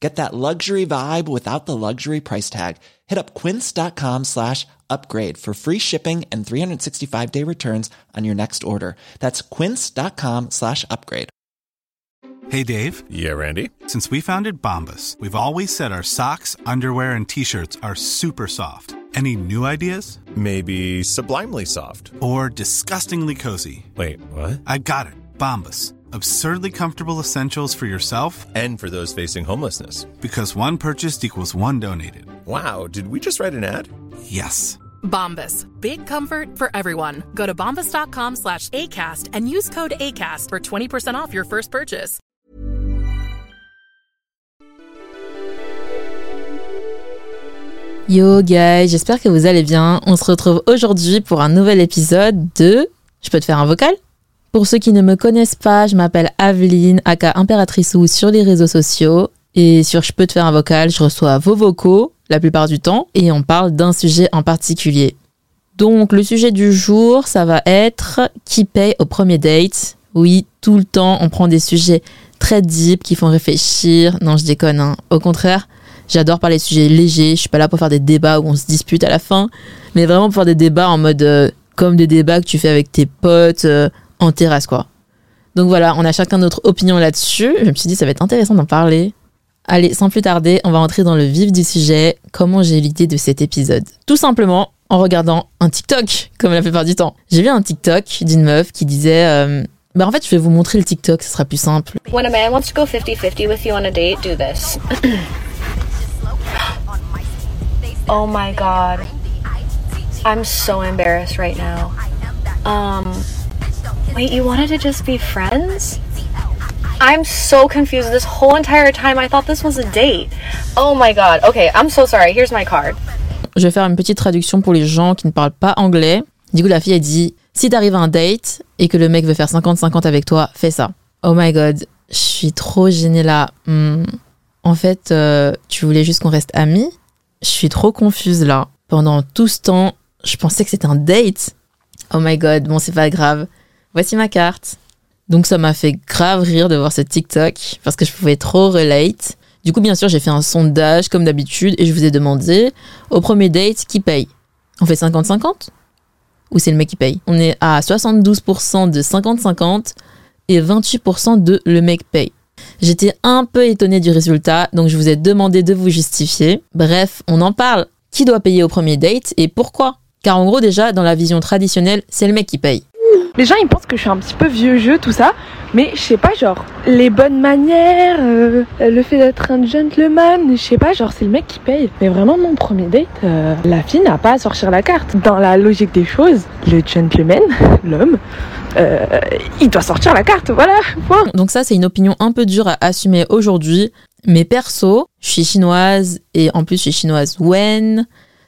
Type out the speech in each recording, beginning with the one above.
Get that luxury vibe without the luxury price tag. Hit up quince.com slash upgrade for free shipping and 365-day returns on your next order. That's quince.com slash upgrade. Hey, Dave. Yeah, Randy. Since we founded Bombus, we've always said our socks, underwear, and T-shirts are super soft. Any new ideas? Maybe sublimely soft. Or disgustingly cozy. Wait, what? I got it. Bombus. Absurdly comfortable essentials for yourself And for those facing homelessness. because one purchased equals one donated. Wow, did we just write an ad? Yes. Bombas. Big comfort for everyone. Go to bombas.com slash ACAST and use code ACAST for 20% off your first purchase. Yo guys, j'espère que vous allez bien. On se retrouve aujourd'hui pour un nouvel épisode de Je peux te faire un vocal? Pour ceux qui ne me connaissent pas, je m'appelle Aveline, aka Impératrice ou sur les réseaux sociaux. Et sur Je peux te faire un vocal, je reçois vos vocaux la plupart du temps et on parle d'un sujet en particulier. Donc le sujet du jour, ça va être qui paye au premier date. Oui, tout le temps, on prend des sujets très deep qui font réfléchir. Non, je déconne. hein. Au contraire, j'adore parler de sujets légers. Je suis pas là pour faire des débats où on se dispute à la fin, mais vraiment pour faire des débats en mode euh, comme des débats que tu fais avec tes potes euh, en terrasse, quoi. Donc voilà, on a chacun notre opinion là-dessus. Je me suis dit, ça va être intéressant d'en parler. Allez, sans plus tarder, on va entrer dans le vif du sujet. Comment j'ai l'idée de cet épisode? Tout simplement en regardant un TikTok, comme la plupart du temps. J'ai vu un TikTok d'une meuf qui disait euh, Bah en fait, je vais vous montrer le TikTok, ce sera plus simple. When a man wants to go 50 50 with you on a date, do this. oh my god. I'm so embarrassed right now. Um, wait, you wanted to just be friends? I'm so confused. This whole entire time, I thought this was a date. Oh my god. Okay, I'm so sorry. Here's my card. Je vais faire une petite traduction pour les gens qui ne parlent pas anglais. Du coup, la fille, elle dit Si t'arrives à un date et que le mec veut faire 50-50 avec toi, fais ça. Oh my god, je suis trop gênée là. Hmm. En fait, euh, tu voulais juste qu'on reste amis? Je suis trop confuse là. Pendant tout ce temps, je pensais que c'était un date. Oh my god, bon, c'est pas grave. Voici ma carte. Donc, ça m'a fait grave rire de voir ce TikTok parce que je pouvais trop relate. Du coup, bien sûr, j'ai fait un sondage comme d'habitude et je vous ai demandé au premier date qui paye? On fait 50-50 Ou c'est le mec qui paye? On est à 72% de 50-50 et 28% de le mec paye. J'étais un peu étonnée du résultat, donc je vous ai demandé de vous justifier. Bref, on en parle. Qui doit payer au premier date et pourquoi? Car en gros, déjà, dans la vision traditionnelle, c'est le mec qui paye. Les gens ils pensent que je suis un petit peu vieux jeu, tout ça, mais je sais pas, genre, les bonnes manières, euh, le fait d'être un gentleman, je sais pas, genre, c'est le mec qui paye. Mais vraiment, mon premier date, euh, la fille n'a pas à sortir la carte. Dans la logique des choses, le gentleman, l'homme, euh, il doit sortir la carte, voilà, point. Donc ça, c'est une opinion un peu dure à assumer aujourd'hui. Mais perso, je suis chinoise et en plus, je suis chinoise Wen.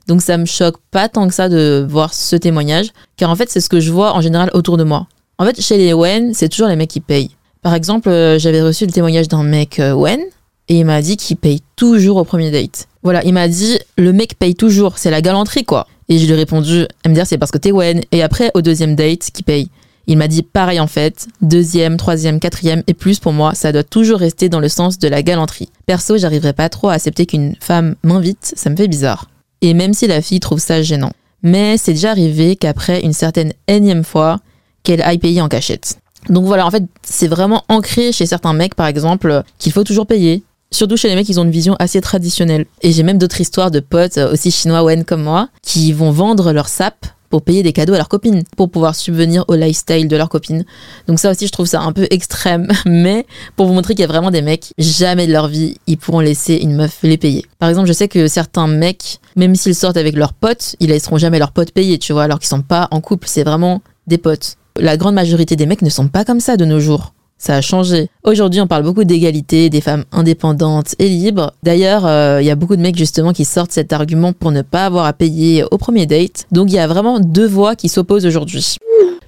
Donc ça me choque pas tant que ça de voir ce témoignage, car en fait, c'est ce que je vois en général autour de moi. En fait, chez les Wen, c'est toujours les mecs qui payent. Par exemple, euh, j'avais reçu le témoignage d'un mec euh, Wen, et il m'a dit qu'il paye toujours au premier date. Voilà, il m'a dit, le mec paye toujours, c'est la galanterie quoi. Et je lui ai répondu, elle me dit, c'est parce que t'es Wen. Et après, au deuxième date, qui paye Il m'a dit pareil en fait, deuxième, troisième, quatrième et plus pour moi, ça doit toujours rester dans le sens de la galanterie. Perso, j'arriverai pas trop à accepter qu'une femme m'invite, ça me fait bizarre. Et même si la fille trouve ça gênant. Mais c'est déjà arrivé qu'après une certaine énième fois, qu'elle aille payer en cachette. Donc voilà, en fait, c'est vraiment ancré chez certains mecs, par exemple, qu'il faut toujours payer. Surtout chez les mecs, ils ont une vision assez traditionnelle. Et j'ai même d'autres histoires de potes, euh, aussi chinois Wen comme moi, qui vont vendre leur sap pour payer des cadeaux à leurs copines, pour pouvoir subvenir au lifestyle de leurs copines. Donc ça aussi, je trouve ça un peu extrême, mais pour vous montrer qu'il y a vraiment des mecs, jamais de leur vie, ils pourront laisser une meuf les payer. Par exemple, je sais que certains mecs, même s'ils sortent avec leurs potes, ils laisseront jamais leurs potes payer, tu vois, alors qu'ils sont pas en couple, c'est vraiment des potes. La grande majorité des mecs ne sont pas comme ça de nos jours. Ça a changé. Aujourd'hui, on parle beaucoup d'égalité, des femmes indépendantes et libres. D'ailleurs, euh, il y a beaucoup de mecs justement qui sortent cet argument pour ne pas avoir à payer au premier date. Donc il y a vraiment deux voix qui s'opposent aujourd'hui.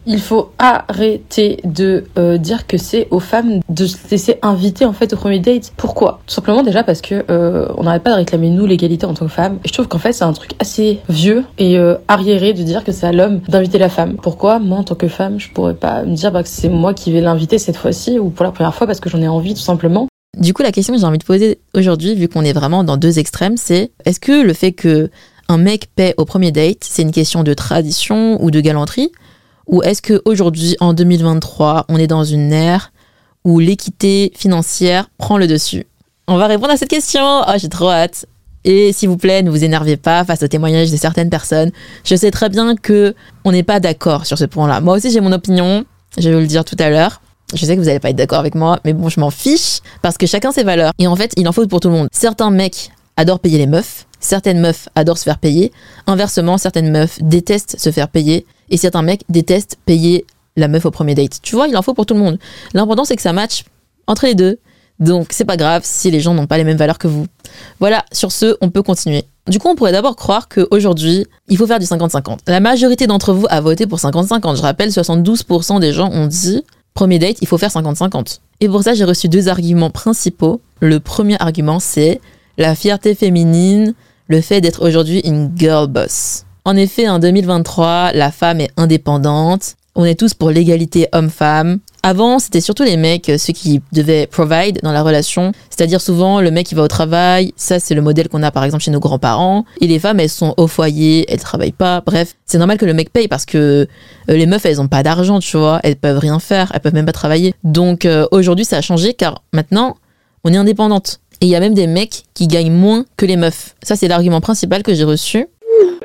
Il faut arrêter de euh, dire que c'est aux femmes de se laisser inviter en fait au premier date. Pourquoi? Tout simplement déjà parce que euh, on n'arrête pas de réclamer nous l'égalité en tant que femme. Et je trouve qu'en fait c'est un truc assez vieux et euh, arriéré de dire que c'est à l'homme d'inviter la femme. Pourquoi? Moi en tant que femme je pourrais pas me dire bah, que c'est moi qui vais l'inviter cette fois-ci ou pour la première fois parce que j'en ai envie tout simplement. Du coup, la question que j'ai envie de poser aujourd'hui, vu qu'on est vraiment dans deux extrêmes, c'est est-ce que le fait que un mec paie au premier date, c'est une question de tradition ou de galanterie? Ou est-ce qu'aujourd'hui, en 2023, on est dans une ère où l'équité financière prend le dessus? On va répondre à cette question. Oh, j'ai trop hâte. Et s'il vous plaît, ne vous énervez pas face aux témoignages de certaines personnes. Je sais très bien que on n'est pas d'accord sur ce point-là. Moi aussi, j'ai mon opinion. Je vais vous le dire tout à l'heure. Je sais que vous n'allez pas être d'accord avec moi, mais bon, je m'en fiche parce que chacun ses valeurs. Et en fait, il en faut pour tout le monde. Certains mecs adorent payer les meufs, certaines meufs adorent se faire payer. Inversement, certaines meufs détestent se faire payer et certains mecs détestent payer la meuf au premier date. Tu vois, il en faut pour tout le monde. L'important, c'est que ça matche entre les deux. Donc, c'est pas grave si les gens n'ont pas les mêmes valeurs que vous. Voilà, sur ce, on peut continuer. Du coup, on pourrait d'abord croire qu'aujourd'hui, il faut faire du 50-50. La majorité d'entre vous a voté pour 50-50. Je rappelle, 72% des gens ont dit premier date, il faut faire 50-50. Et pour ça, j'ai reçu deux arguments principaux. Le premier argument, c'est la fierté féminine, le fait d'être aujourd'hui une girl boss. En effet, en 2023, la femme est indépendante. On est tous pour l'égalité homme-femme. Avant, c'était surtout les mecs, euh, ceux qui devaient provide dans la relation. C'est-à-dire souvent, le mec, qui va au travail. Ça, c'est le modèle qu'on a, par exemple, chez nos grands-parents. Et les femmes, elles sont au foyer, elles travaillent pas. Bref, c'est normal que le mec paye parce que euh, les meufs, elles ont pas d'argent, tu vois. Elles peuvent rien faire. Elles peuvent même pas travailler. Donc, euh, aujourd'hui, ça a changé car maintenant, on est indépendante. Et il y a même des mecs qui gagnent moins que les meufs. Ça, c'est l'argument principal que j'ai reçu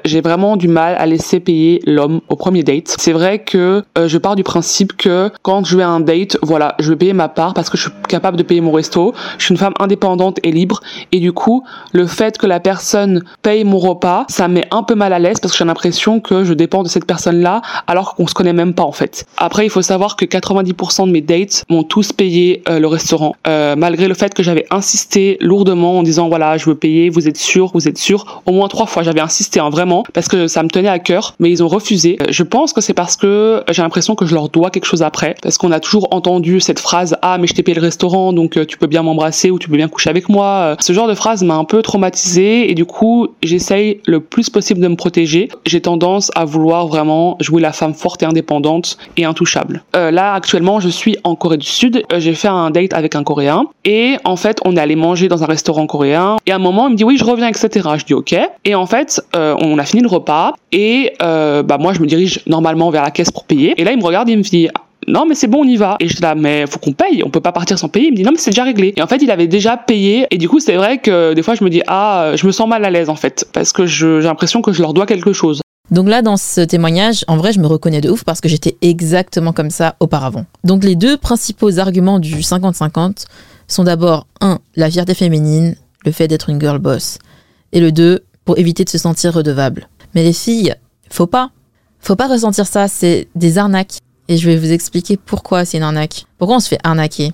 j'ai vraiment du mal à laisser payer l'homme au premier date. C'est vrai que euh, je pars du principe que quand je vais à un date, voilà, je vais payer ma part parce que je suis capable de payer mon resto. Je suis une femme indépendante et libre et du coup, le fait que la personne paye mon repas, ça me met un peu mal à l'aise parce que j'ai l'impression que je dépends de cette personne-là alors qu'on se connaît même pas en fait. Après, il faut savoir que 90% de mes dates m'ont tous payé euh, le restaurant, euh, malgré le fait que j'avais insisté lourdement en disant voilà, je veux payer, vous êtes sûr, vous êtes sûr. Au moins trois fois, j'avais insisté hein, vraiment parce que ça me tenait à cœur, mais ils ont refusé. Je pense que c'est parce que j'ai l'impression que je leur dois quelque chose après, parce qu'on a toujours entendu cette phrase ah mais je t'ai payé le restaurant donc euh, tu peux bien m'embrasser ou tu peux bien coucher avec moi. Ce genre de phrase m'a un peu traumatisée et du coup j'essaye le plus possible de me protéger. J'ai tendance à vouloir vraiment jouer la femme forte et indépendante et intouchable. Euh, là actuellement je suis en Corée du Sud. Euh, j'ai fait un date avec un Coréen et en fait on est allé manger dans un restaurant coréen et à un moment il me dit oui je reviens etc. Je dis ok et en fait on a fini le repas et euh, bah moi je me dirige normalement vers la caisse pour payer. Et là il me regarde et il me dit non mais c'est bon on y va. Et je dis là mais faut qu'on paye. On peut pas partir sans payer. Il me dit non mais c'est déjà réglé. Et en fait il avait déjà payé. Et du coup c'est vrai que des fois je me dis ah je me sens mal à l'aise en fait parce que j'ai l'impression que je leur dois quelque chose. Donc là, dans ce témoignage, en vrai, je me reconnais de ouf parce que j'étais exactement comme ça auparavant. Donc les deux principaux arguments du 50-50 sont d'abord, un, la fierté féminine, le fait d'être une girl boss, et le deux, pour éviter de se sentir redevable. Mais les filles, faut pas. Faut pas ressentir ça, c'est des arnaques. Et je vais vous expliquer pourquoi c'est une arnaque. Pourquoi on se fait arnaquer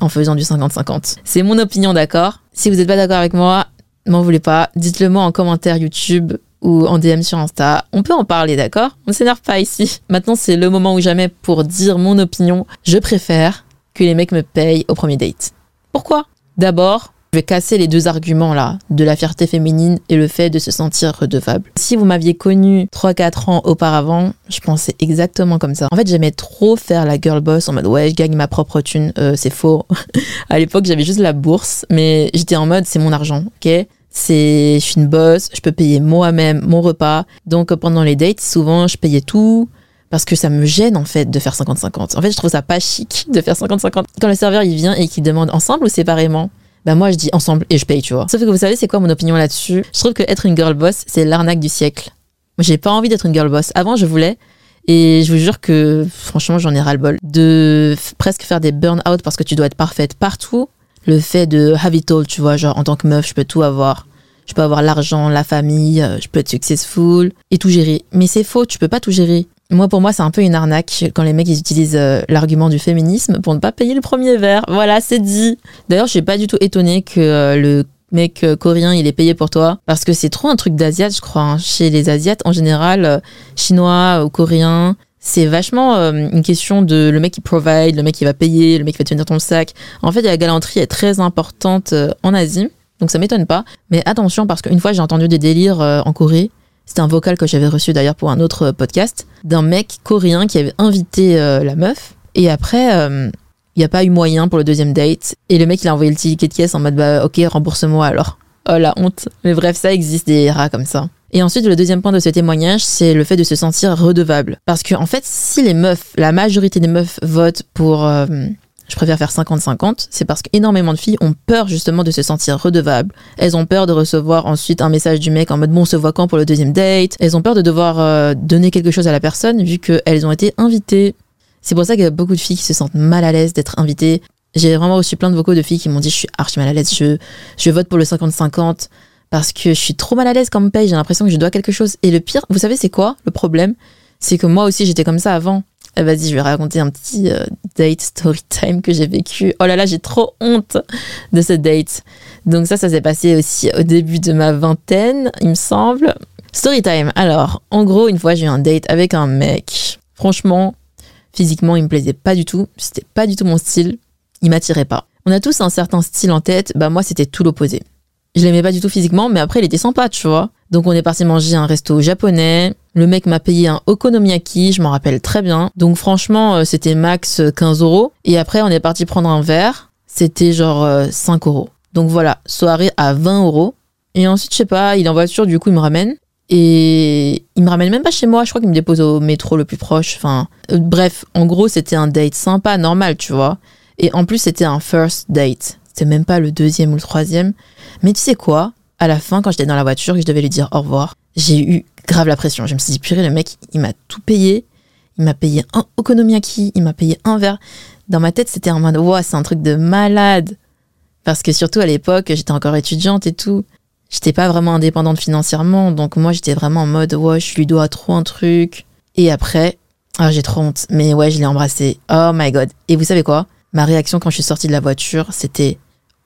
en faisant du 50-50. C'est mon opinion, d'accord? Si vous n'êtes pas d'accord avec moi, m'en voulez pas. Dites-le moi en commentaire YouTube ou en DM sur Insta. On peut en parler, d'accord? On ne s'énerve pas ici. Maintenant, c'est le moment ou jamais pour dire mon opinion. Je préfère que les mecs me payent au premier date. Pourquoi? D'abord, je vais casser les deux arguments là, de la fierté féminine et le fait de se sentir redevable. Si vous m'aviez connu 3-4 ans auparavant, je pensais exactement comme ça. En fait, j'aimais trop faire la girl boss en mode ouais, je gagne ma propre thune. Euh, c'est faux. à l'époque, j'avais juste la bourse, mais j'étais en mode c'est mon argent, ok? C'est je suis une boss, je peux payer moi-même mon repas. Donc pendant les dates, souvent je payais tout parce que ça me gêne en fait de faire 50-50. En fait, je trouve ça pas chic de faire 50-50. Quand le serveur il vient et qu'il demande ensemble ou séparément, bah moi je dis ensemble et je paye, tu vois. Sauf que vous savez, c'est quoi mon opinion là-dessus? Je trouve que être une girl boss, c'est l'arnaque du siècle. j'ai pas envie d'être une girl boss. Avant, je voulais. Et je vous jure que, franchement, j'en ai ras-le-bol. De presque faire des burn-out parce que tu dois être parfaite partout. Le fait de have it all, tu vois, genre, en tant que meuf, je peux tout avoir. Je peux avoir l'argent, la famille, euh, je peux être successful et tout gérer. Mais c'est faux, tu peux pas tout gérer. Moi, pour moi, c'est un peu une arnaque quand les mecs ils utilisent euh, l'argument du féminisme pour ne pas payer le premier verre. Voilà, c'est dit. D'ailleurs, je suis pas du tout étonnée que euh, le mec coréen il est payé pour toi parce que c'est trop un truc d'asiate, je crois. hein. Chez les asiates en général, chinois ou coréens, c'est vachement une question de le mec qui provide, le mec qui va payer, le mec qui va tenir ton sac. En fait, la galanterie est très importante en Asie. Donc ça m'étonne pas. Mais attention, parce qu'une fois j'ai entendu des délires euh, en Corée. C'était un vocal que j'avais reçu d'ailleurs pour un autre podcast d'un mec coréen qui avait invité euh, la meuf. Et après, il n'y a pas eu moyen pour le deuxième date. Et le mec, il a envoyé le ticket de caisse en mode bah ok, rembourse-moi alors. Oh la honte. Mais bref, ça existe des rats comme ça. Et ensuite, le deuxième point de ce témoignage, c'est le fait de se sentir redevable. Parce que, en fait, si les meufs, la majorité des meufs votent pour euh, je préfère faire 50-50, c'est parce qu'énormément de filles ont peur justement de se sentir redevables. Elles ont peur de recevoir ensuite un message du mec en mode bon, on se voit quand pour le deuxième date? Elles ont peur de devoir euh, donner quelque chose à la personne vu qu'elles ont été invitées. C'est pour ça qu'il y a beaucoup de filles qui se sentent mal à l'aise d'être invitées. J'ai vraiment reçu plein de vocaux de filles qui m'ont dit je suis archi mal à l'aise, je, vote pour le 50-50 parce que je suis trop mal à l'aise quand on me paye, j'ai l'impression que je dois quelque chose. Et le pire, vous savez c'est quoi le problème? C'est que moi aussi j'étais comme ça avant. Eh, vas-y, je vais raconter un petit euh, date story time que j'ai vécu. Oh là là, j'ai trop honte de ce date. Donc ça, ça s'est passé aussi au début de ma vingtaine, il me semble. Story time. Alors, en gros, une fois, j'ai eu un date avec un mec. Franchement, physiquement, il me plaisait pas du tout. C'était pas du tout mon style. Il m'attirait pas. On a tous un certain style en tête. Bah moi, c'était tout l'opposé. Je l'aimais pas du tout physiquement, mais après, il était sympa, tu vois. Donc on est parti manger un resto japonais. Le mec m'a payé un okonomiyaki, je m'en rappelle très bien. Donc franchement, euh, c'était max 15 euros. Et après, on est parti prendre un verre. C'était genre 5 euh, euros. Donc voilà, soirée à 20 euros. Et ensuite, je sais pas, il est en voiture, du coup, il me ramène. Et il me ramène même pas chez moi, je crois qu'il me dépose au métro le plus proche. Enfin, euh, bref, en gros, c'était un date sympa, normal, tu vois. Et en plus, c'était un first date. C'était même pas le deuxième ou le troisième. Mais tu sais quoi? À la fin, quand j'étais dans la voiture et que je devais lui dire au revoir, j'ai eu grave la pression. Je me suis dit, purée, le mec, il m'a tout payé. Il m'a payé un okonomiyaki, il m'a payé un verre. Dans ma tête, c'était en mode, wow, c'est un truc de malade. Parce que surtout à l'époque, j'étais encore étudiante et tout. J'étais pas vraiment indépendante financièrement. Donc moi, j'étais vraiment en mode, ouais, je lui dois trop un truc. Et après, ah, j'ai trop honte. Mais ouais, je l'ai embrassé. Oh my god. Et vous savez quoi? Ma réaction quand je suis sortie de la voiture, c'était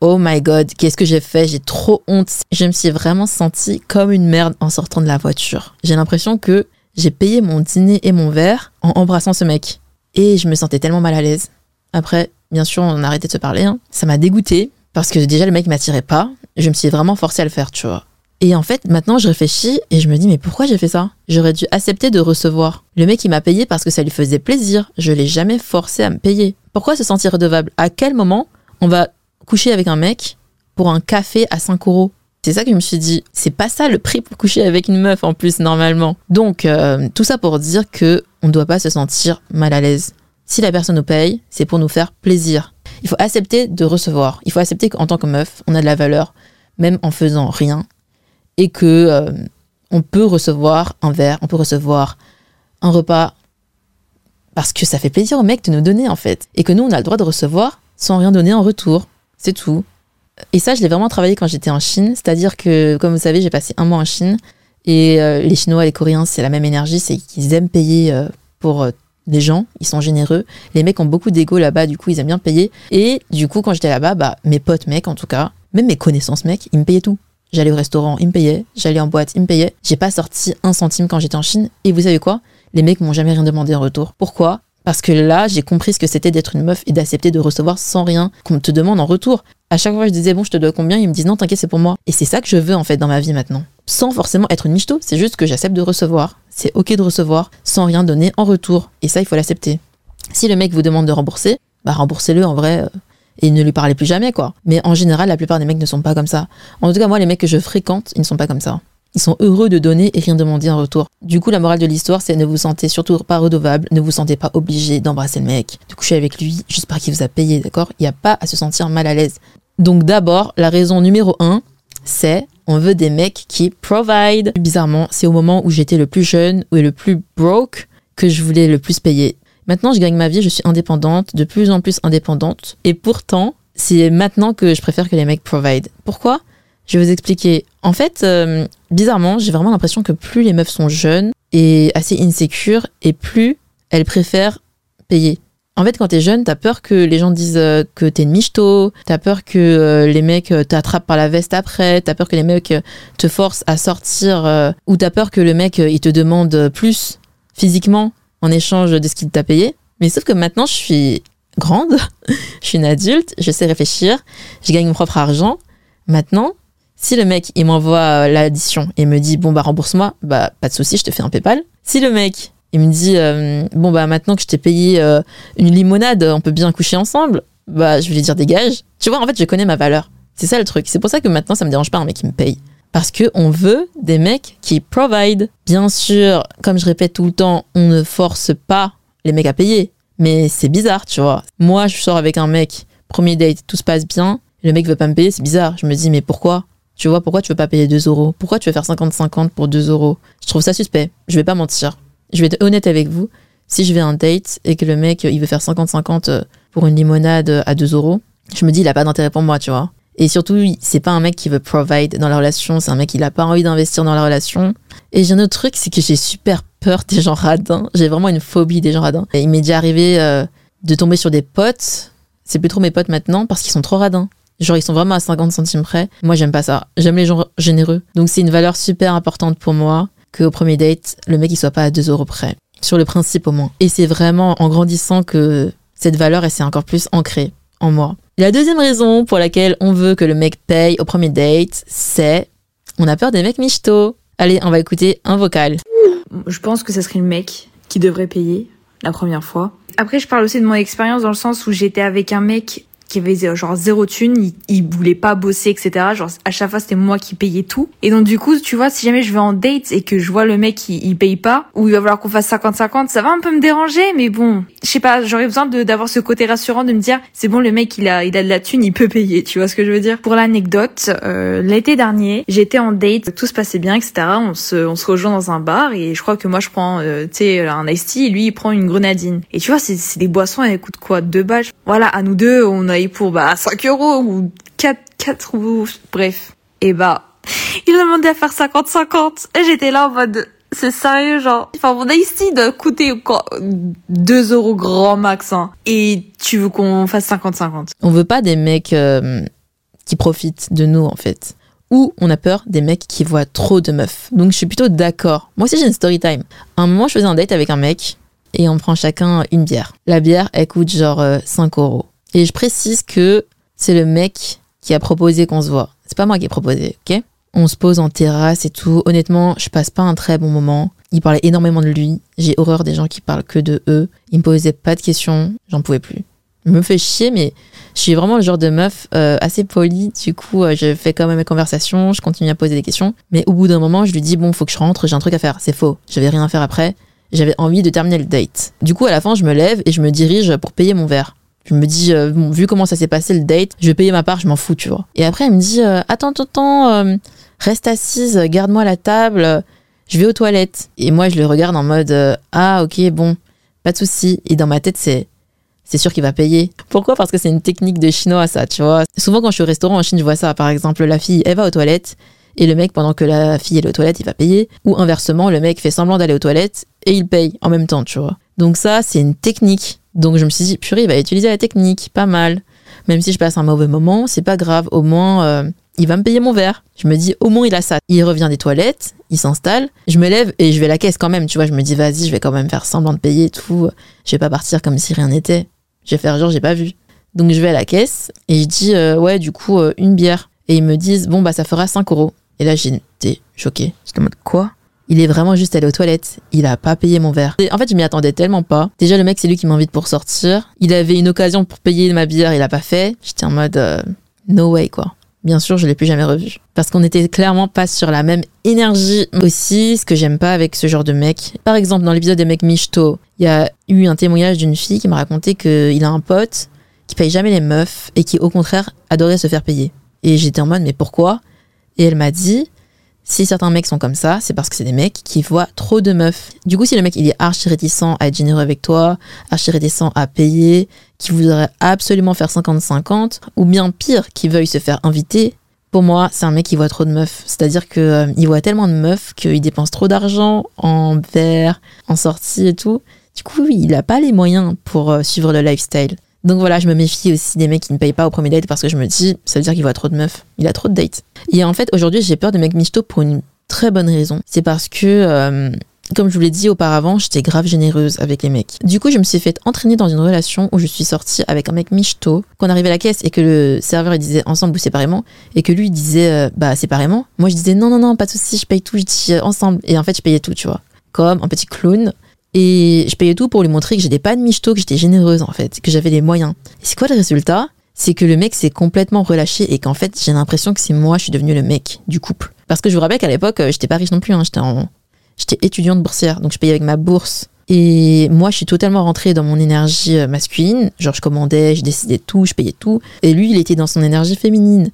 Oh my god, qu'est-ce que j'ai fait? J'ai trop honte. Je me suis vraiment sentie comme une merde en sortant de la voiture. J'ai l'impression que j'ai payé mon dîner et mon verre en embrassant ce mec. Et je me sentais tellement mal à l'aise. Après, bien sûr, on a arrêté de se parler. Hein. Ça m'a dégoûté parce que déjà le mec m'attirait pas. Je me suis vraiment forcée à le faire, tu vois. Et en fait, maintenant, je réfléchis et je me dis, mais pourquoi j'ai fait ça? J'aurais dû accepter de recevoir. Le mec, il m'a payé parce que ça lui faisait plaisir. Je l'ai jamais forcé à me payer. Pourquoi se sentir redevable? À quel moment on va coucher avec un mec pour un café à 5 euros c'est ça que je me suis dit, c'est pas ça le prix pour coucher avec une meuf en plus normalement. Donc euh, tout ça pour dire que on ne doit pas se sentir mal à l'aise. Si la personne nous paye, c'est pour nous faire plaisir. Il faut accepter de recevoir. Il faut accepter qu'en tant que meuf, on a de la valeur, même en faisant rien, et que euh, on peut recevoir un verre, on peut recevoir un repas parce que ça fait plaisir au mec de nous donner en fait, et que nous on a le droit de recevoir sans rien donner en retour. C'est tout. Et ça, je l'ai vraiment travaillé quand j'étais en Chine. C'est-à-dire que, comme vous savez, j'ai passé un mois en Chine. Et euh, les Chinois et les Coréens, c'est la même énergie. C'est qu'ils aiment payer euh, pour euh, les gens. Ils sont généreux. Les mecs ont beaucoup d'ego là-bas. Du coup, ils aiment bien payer. Et du coup, quand j'étais là-bas, bah, mes potes mecs, en tout cas, même mes connaissances mecs, ils me payaient tout. J'allais au restaurant, ils me payaient. J'allais en boîte, ils me payaient. J'ai pas sorti un centime quand j'étais en Chine. Et vous savez quoi? Les mecs m'ont jamais rien demandé en retour. Pourquoi? Parce que là, j'ai compris ce que c'était d'être une meuf et d'accepter de recevoir sans rien qu'on te demande en retour. À chaque fois, je disais, bon, je te dois combien? Ils me disent, non, t'inquiète, c'est pour moi. Et c'est ça que je veux, en fait, dans ma vie maintenant. Sans forcément être une michto, c'est juste que j'accepte de recevoir. C'est ok de recevoir sans rien donner en retour. Et ça, il faut l'accepter. Si le mec vous demande de rembourser, bah remboursez-le en vrai. Euh, et ne lui parlez plus jamais, quoi. Mais en général, la plupart des mecs ne sont pas comme ça. En tout cas, moi, les mecs que je fréquente, ils ne sont pas comme ça. Ils sont heureux de donner et rien demander en retour. Du coup, la morale de l'histoire, c'est ne vous sentez surtout pas redevable, ne vous sentez pas obligé d'embrasser le mec, de coucher avec lui juste parce qu'il vous a payé, d'accord? Il n'y a pas à se sentir mal à l'aise. Donc d'abord, la raison numéro un, c'est on veut des mecs qui provide. Bizarrement, c'est au moment où j'étais le plus jeune ou le plus broke que je voulais le plus payer. Maintenant, je gagne ma vie, je suis indépendante, de plus en plus indépendante. Et pourtant, c'est maintenant que je préfère que les mecs provide. Pourquoi? Je vais vous expliquer. En fait, euh, bizarrement, j'ai vraiment l'impression que plus les meufs sont jeunes et assez insécures, et plus elles préfèrent payer. En fait, quand t'es jeune, t'as peur que les gens disent euh, que t'es une michto, t'as peur que euh, les mecs t'attrapent par la veste après, t'as peur que les mecs te forcent à sortir, ou t'as peur que le mec il te demande plus physiquement en échange de ce qu'il t'a payé. Mais sauf que maintenant, je suis grande, je suis une adulte, je sais réfléchir, je gagne mon propre argent. Maintenant, si le mec il m'envoie l'addition et me dit bon bah rembourse-moi, bah pas de souci, je te fais un PayPal. Si le mec il me dit euh, bon bah maintenant que je t'ai payé euh, une limonade, on peut bien coucher ensemble. Bah je vais lui dire dégage. Tu vois en fait je connais ma valeur. C'est ça le truc. C'est pour ça que maintenant ça me dérange pas un mec qui me paye. Parce que on veut des mecs qui provide. Bien sûr, comme je répète tout le temps, on ne force pas les mecs à payer. Mais c'est bizarre, tu vois. Moi, je sors avec un mec, premier date, tout se passe bien. Le mec veut pas me payer, c'est bizarre. Je me dis, mais pourquoi? Tu vois, pourquoi tu veux pas payer 2 euros? Pourquoi tu veux faire 50-50 pour 2 euros? Je trouve ça suspect. Je vais pas mentir je vais être honnête avec vous. Si je vais à un date et que le mec, il veut faire 50-50 euh, pour une limonade euh, à 2 euros, je me dis, il a pas d'intérêt pour moi, tu vois. Et surtout, c'est pas un mec qui veut provide dans la relation, c'est un mec qui n'a pas envie d'investir dans la relation. Et j'ai un autre truc, c'est que j'ai super peur des gens radins. J'ai vraiment une phobie des gens radins. Et il m'est déjà arrivé euh, de tomber sur des potes. C'est plus trop mes potes maintenant parce qu'ils sont trop radins. Genre, ils sont vraiment à 50 centimes près. Moi, j'aime pas ça. J'aime les gens généreux. Donc, c'est une valeur super importante pour moi qu'au premier date, le mec il soit pas à 2 euros près. Sur le principe au moins. Et c'est vraiment en grandissant que cette valeur elle s'est encore plus ancrée en moi. La deuxième raison pour laquelle on veut que le mec paye au premier date, c'est on a peur des mecs michto. Allez, on va écouter un vocal. Je pense que ce serait le mec qui devrait payer la première fois. Après, je parle aussi de mon expérience dans le sens où j'étais avec un mec qui avait genre zéro thune, il, il voulait pas bosser, etc. Genre à chaque fois c'était moi qui payais tout. Et donc du coup, tu vois, si jamais je vais en date et que je vois le mec il, il paye pas, ou il va falloir qu'on fasse 50-50, ça va un peu me déranger, mais bon, je sais pas, j'aurais besoin d'avoir ce côté rassurant de me dire, c'est bon, le mec il a, il a de la thune, il peut payer, tu vois ce que je veux dire? Pour l'anecdote, euh, l'été dernier, j'étais en date, tout se passait bien, etc. On se, on se rejoint dans un bar et je crois que moi je prends, euh, un iced tea et lui il prend une grenadine. Et tu vois, c'est des boissons, elles coûtent quoi? Deux balles Voilà, à nous deux, on a pour bah 5 euros ou 4, 4 ou bref. Et bah, il a demandé à faire 50-50. Et j'étais là en mode, c'est sérieux, genre. Enfin, mon ici doit coûter quoi 2 euros grand max, hein. Et tu veux qu'on fasse 50-50. On veut pas des mecs euh, qui profitent de nous, en fait. Ou on a peur des mecs qui voient trop de meufs. Donc je suis plutôt d'accord. Moi aussi j'ai une story time. Un moment je faisais un date avec un mec et on prend chacun une bière. La bière elle coûte genre 5 euh, euros. Et je précise que c'est le mec qui a proposé qu'on se voit. C'est pas moi qui ai proposé, ok? On se pose en terrasse et tout. Honnêtement, je passe pas un très bon moment. Il parlait énormément de lui. J'ai horreur des gens qui parlent que de eux. Il me posait pas de questions. J'en pouvais plus. Me fait chier, mais je suis vraiment le genre de meuf euh, assez polie. Du coup, euh, je fais quand même mes conversations, je continue à poser des questions. Mais au bout d'un moment, je lui dis bon, faut que je rentre, j'ai un truc à faire. C'est faux. J'avais rien à faire après. J'avais envie de terminer le date. Du coup, à la fin, je me lève et je me dirige pour payer mon verre. Je me dis, euh, vu comment ça s'est passé le date, je vais payer ma part, je m'en fous, tu vois. Et après, elle me dit, euh, attends, attends, attends, euh, reste assise, garde-moi la table, je vais aux toilettes. Et moi, je le regarde en mode, ah, ok, bon, pas de souci. Et dans ma tête, c'est, c'est sûr qu'il va payer. Pourquoi? Parce que c'est une technique de chinois, ça, tu vois. Souvent, quand je suis au restaurant en Chine, je vois ça. Par exemple, la fille, elle va aux toilettes. Et le mec, pendant que la fille est aux toilettes, il va payer. Ou inversement, le mec fait semblant d'aller aux toilettes et il paye en même temps, tu vois. Donc ça, c'est une technique donc je me suis dit, purée, il va utiliser la technique, pas mal. Même si je passe un mauvais moment, c'est pas grave, au moins euh, il va me payer mon verre. Je me dis, au moins il a ça. Il revient des toilettes, il s'installe, je me lève et je vais à la caisse quand même, tu vois. Je me dis, vas-y, je vais quand même faire semblant de payer et tout. Je vais pas partir comme si rien n'était. Je vais faire genre, j'ai pas vu. Donc je vais à la caisse et je dis, euh, ouais, du coup, euh, une bière. Et ils me disent, bon, bah ça fera 5 euros. Et là, j'étais choquée. J'étais en mode, quoi? Il est vraiment juste allé aux toilettes. Il a pas payé mon verre. en fait, je m'y attendais tellement pas. Déjà, le mec, c'est lui qui m'invite pour sortir. Il avait une occasion pour payer ma bière, il a pas fait. J'étais en mode euh, no way quoi. Bien sûr, je l'ai plus jamais revu. Parce qu'on était clairement pas sur la même énergie. Aussi, ce que j'aime pas avec ce genre de mec. Par exemple, dans l'épisode des mecs Michto, il y a eu un témoignage d'une fille qui m'a raconté qu'il a un pote qui paye jamais les meufs et qui, au contraire, adorait se faire payer. Et j'étais en mode, mais pourquoi? Et elle m'a dit, si certains mecs sont comme ça, c'est parce que c'est des mecs qui voient trop de meufs. Du coup, si le mec il est archi réticent à être généreux avec toi, archi réticent à payer, qui voudrait absolument faire 50-50, ou bien pire, qui veuille se faire inviter, pour moi, c'est un mec qui voit trop de meufs. C'est-à-dire qu'il euh, il voit tellement de meufs qu'il dépense trop d'argent en verre, en sortie et tout. Du coup, il n'a pas les moyens pour euh, suivre le lifestyle. Donc voilà, je me méfie aussi des mecs qui ne payent pas au premier date parce que je me dis, ça veut dire qu'il voit trop de meufs. Il a trop de dates. Et en fait, aujourd'hui, j'ai peur de mecs michto pour une très bonne raison. C'est parce que, euh, comme je vous l'ai dit auparavant, j'étais grave généreuse avec les mecs. Du coup, je me suis fait entraîner dans une relation où je suis sortie avec un mec michto, qu'on arrivait à la caisse et que le serveur il disait ensemble ou séparément, et que lui il disait euh, bah séparément. Moi je disais non, non, non, pas de souci, je paye tout, je dis euh, ensemble. Et en fait, je payais tout, tu vois. Comme un petit clown. Et je payais tout pour lui montrer que j'étais pas de michto, que j'étais généreuse en fait, que j'avais les moyens. Et c'est quoi le résultat? C'est que le mec s'est complètement relâché et qu'en fait j'ai l'impression que c'est moi, je suis devenue le mec du couple. Parce que je vous rappelle qu'à l'époque, euh, j'étais pas riche non plus, hein, j'étais j'étais étudiante boursière, donc je payais avec ma bourse. Et moi, je suis totalement rentrée dans mon énergie euh, masculine. Genre, je commandais, je décidais tout, je payais tout. Et lui, il était dans son énergie féminine.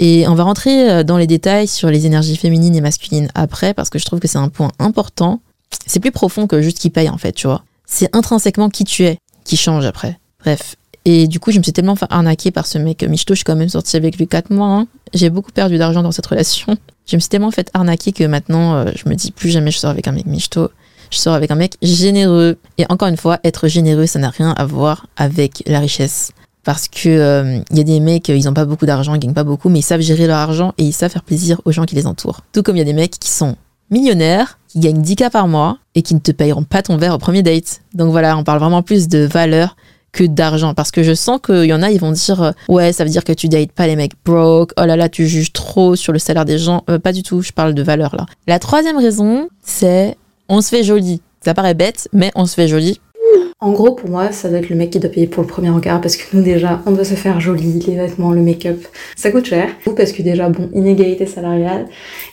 Et on va rentrer euh, dans les détails sur les énergies féminines et masculines après, parce que je trouve que c'est un point important c'est plus profond que juste qui paye en fait, tu vois. C'est intrinsèquement qui tu es qui change après. Bref. Et du coup, je me suis tellement fait arnaquer par ce mec Michto, je suis quand même sortie avec lui 4 mois. Hein. J'ai beaucoup perdu d'argent dans cette relation. Je me suis tellement fait arnaquer que maintenant, euh, je me dis plus jamais je sors avec un mec Michto. Je sors avec un mec généreux. Et encore une fois, être généreux, ça n'a rien à voir avec la richesse. Parce que euh, il y a des mecs, ils ont pas beaucoup d'argent, ils gagnent pas beaucoup, mais ils savent gérer leur argent et ils savent faire plaisir aux gens qui les entourent. Tout comme il y a des mecs qui sont millionnaires qui gagnent 10K par mois et qui ne te payeront pas ton verre au premier date. Donc voilà, on parle vraiment plus de valeur que d'argent. Parce que je sens qu'il y en a ils vont dire euh, ouais ça veut dire que tu dates pas les mecs broke. Oh là là tu juges trop sur le salaire des gens. Euh, pas du tout je parle de valeur là. La troisième raison c'est on se fait joli. Ça paraît bête mais on se fait joli en gros, pour moi, ça doit être le mec qui doit payer pour le premier regard parce que nous, déjà, on doit se faire joli, les vêtements, le make-up. Ça coûte cher. Ou parce que déjà, bon, inégalité salariale.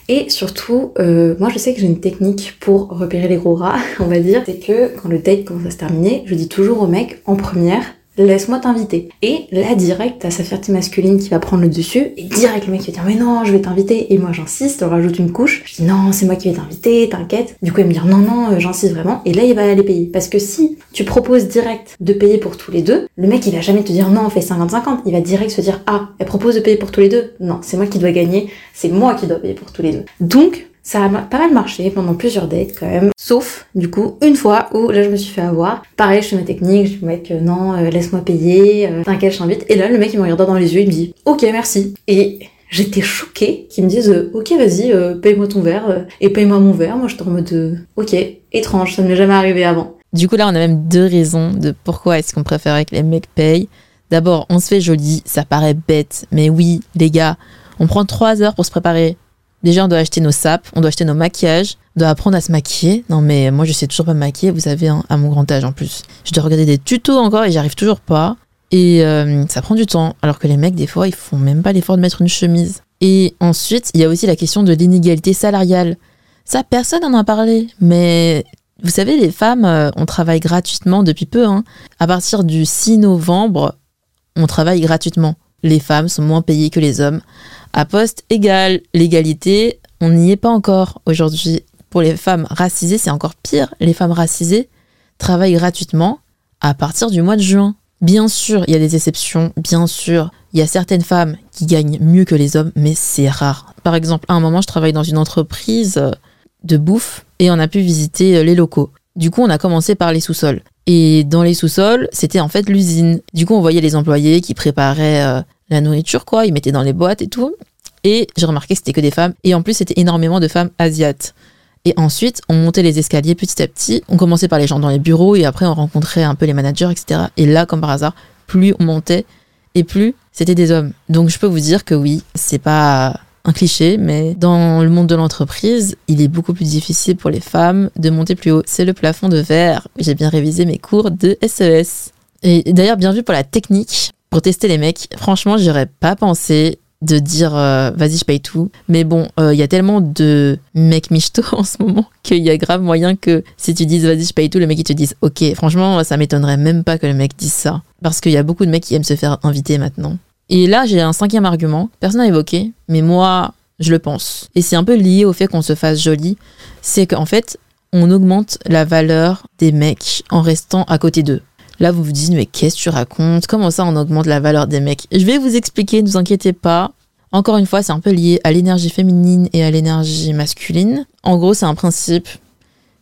Et surtout, euh, moi, je sais que j'ai une technique pour repérer les gros rats, on va dire. C'est que quand le date commence à se terminer, je dis toujours au mec, en première, laisse-moi t'inviter. Et là, direct, t'as sa fierté masculine qui va prendre le dessus, et direct, le mec va dire, mais non, je vais t'inviter. Et moi, j'insiste, on rajoute une couche. Je dis, non, c'est moi qui vais t'inviter, t'inquiète. Du coup, il me dit, non, non, euh, j'insiste vraiment. Et là, il va aller payer. Parce que si tu proposes direct de payer pour tous les deux, le mec, il va jamais te dire, non, on fait 50-50. Il va direct se dire, ah, elle propose de payer pour tous les deux. Non, c'est moi qui dois gagner, c'est moi qui dois payer pour tous les deux. Donc, ça a pas mal marché pendant plusieurs dates quand même. Sauf, du coup, une fois où là je me suis fait avoir. Pareil, je fais ma technique, je dis mec, euh, non, euh, laisse-moi payer, euh, t'inquiète, je t'invite. Et là, le mec il me regarde dans les yeux, il me dit, ok, merci. Et j'étais choquée qu'ils me disent, ok, vas-y, paye-moi ton verre et paye-moi mon verre. Moi, j'étais en mode, ok, étrange, ça ne m'est jamais arrivé avant. Du coup, là, on a même deux raisons de pourquoi est-ce qu'on préférait que les mecs payent. D'abord, on se fait joli, ça paraît bête, mais oui, les gars, on prend trois heures pour se préparer Déjà, on doit acheter nos sapes, on doit acheter nos maquillages, on doit apprendre à se maquiller. Non, mais moi, je sais toujours pas me maquiller, vous savez, hein, à mon grand âge en plus. Je dois regarder des tutos encore et j'y arrive toujours pas. Et euh, ça prend du temps. Alors que les mecs, des fois, ils font même pas l'effort de mettre une chemise. Et ensuite, il y a aussi la question de l'inégalité salariale. Ça, personne n'en a parlé. Mais vous savez, les femmes, euh, on travaille gratuitement depuis peu. Hein. À partir du 6 novembre, on travaille gratuitement. Les femmes sont moins payées que les hommes à poste égal. L'égalité, on n'y est pas encore aujourd'hui. Pour les femmes racisées, c'est encore pire. Les femmes racisées travaillent gratuitement à partir du mois de juin. Bien sûr, il y a des exceptions. Bien sûr, il y a certaines femmes qui gagnent mieux que les hommes, mais c'est rare. Par exemple, à un moment, je travaille dans une entreprise de bouffe et on a pu visiter les locaux. Du coup, on a commencé par les sous-sols. Et dans les sous-sols, c'était en fait l'usine. Du coup, on voyait les employés qui préparaient euh, la nourriture, quoi. Ils mettaient dans les boîtes et tout. Et j'ai remarqué que c'était que des femmes. Et en plus, c'était énormément de femmes asiates. Et ensuite, on montait les escaliers petit à petit. On commençait par les gens dans les bureaux et après, on rencontrait un peu les managers, etc. Et là, comme par hasard, plus on montait et plus c'était des hommes. Donc, je peux vous dire que oui, c'est pas un cliché, mais dans le monde de l'entreprise, il est beaucoup plus difficile pour les femmes de monter plus haut. C'est le plafond de verre. J'ai bien révisé mes cours de SES. E et d'ailleurs, bien vu pour la technique, pour tester les mecs. Franchement, j'aurais pas pensé de dire euh, vas-y je paye tout mais bon il euh, y a tellement de mecs michto en ce moment qu'il y a grave moyen que si tu dises vas-y je paye tout le mec il te dise ok franchement ça m'étonnerait même pas que le mec dise ça parce qu'il y a beaucoup de mecs qui aiment se faire inviter maintenant et là j'ai un cinquième argument personne n'a évoqué mais moi je le pense. Et c'est un peu lié au fait qu'on se fasse joli. C'est qu'en fait, on augmente la valeur des mecs en restant à côté d'eux. Là, vous vous dites, mais qu'est-ce que tu racontes? Comment ça, on augmente la valeur des mecs? Je vais vous expliquer, ne vous inquiétez pas. Encore une fois, c'est un peu lié à l'énergie féminine et à l'énergie masculine. En gros, c'est un principe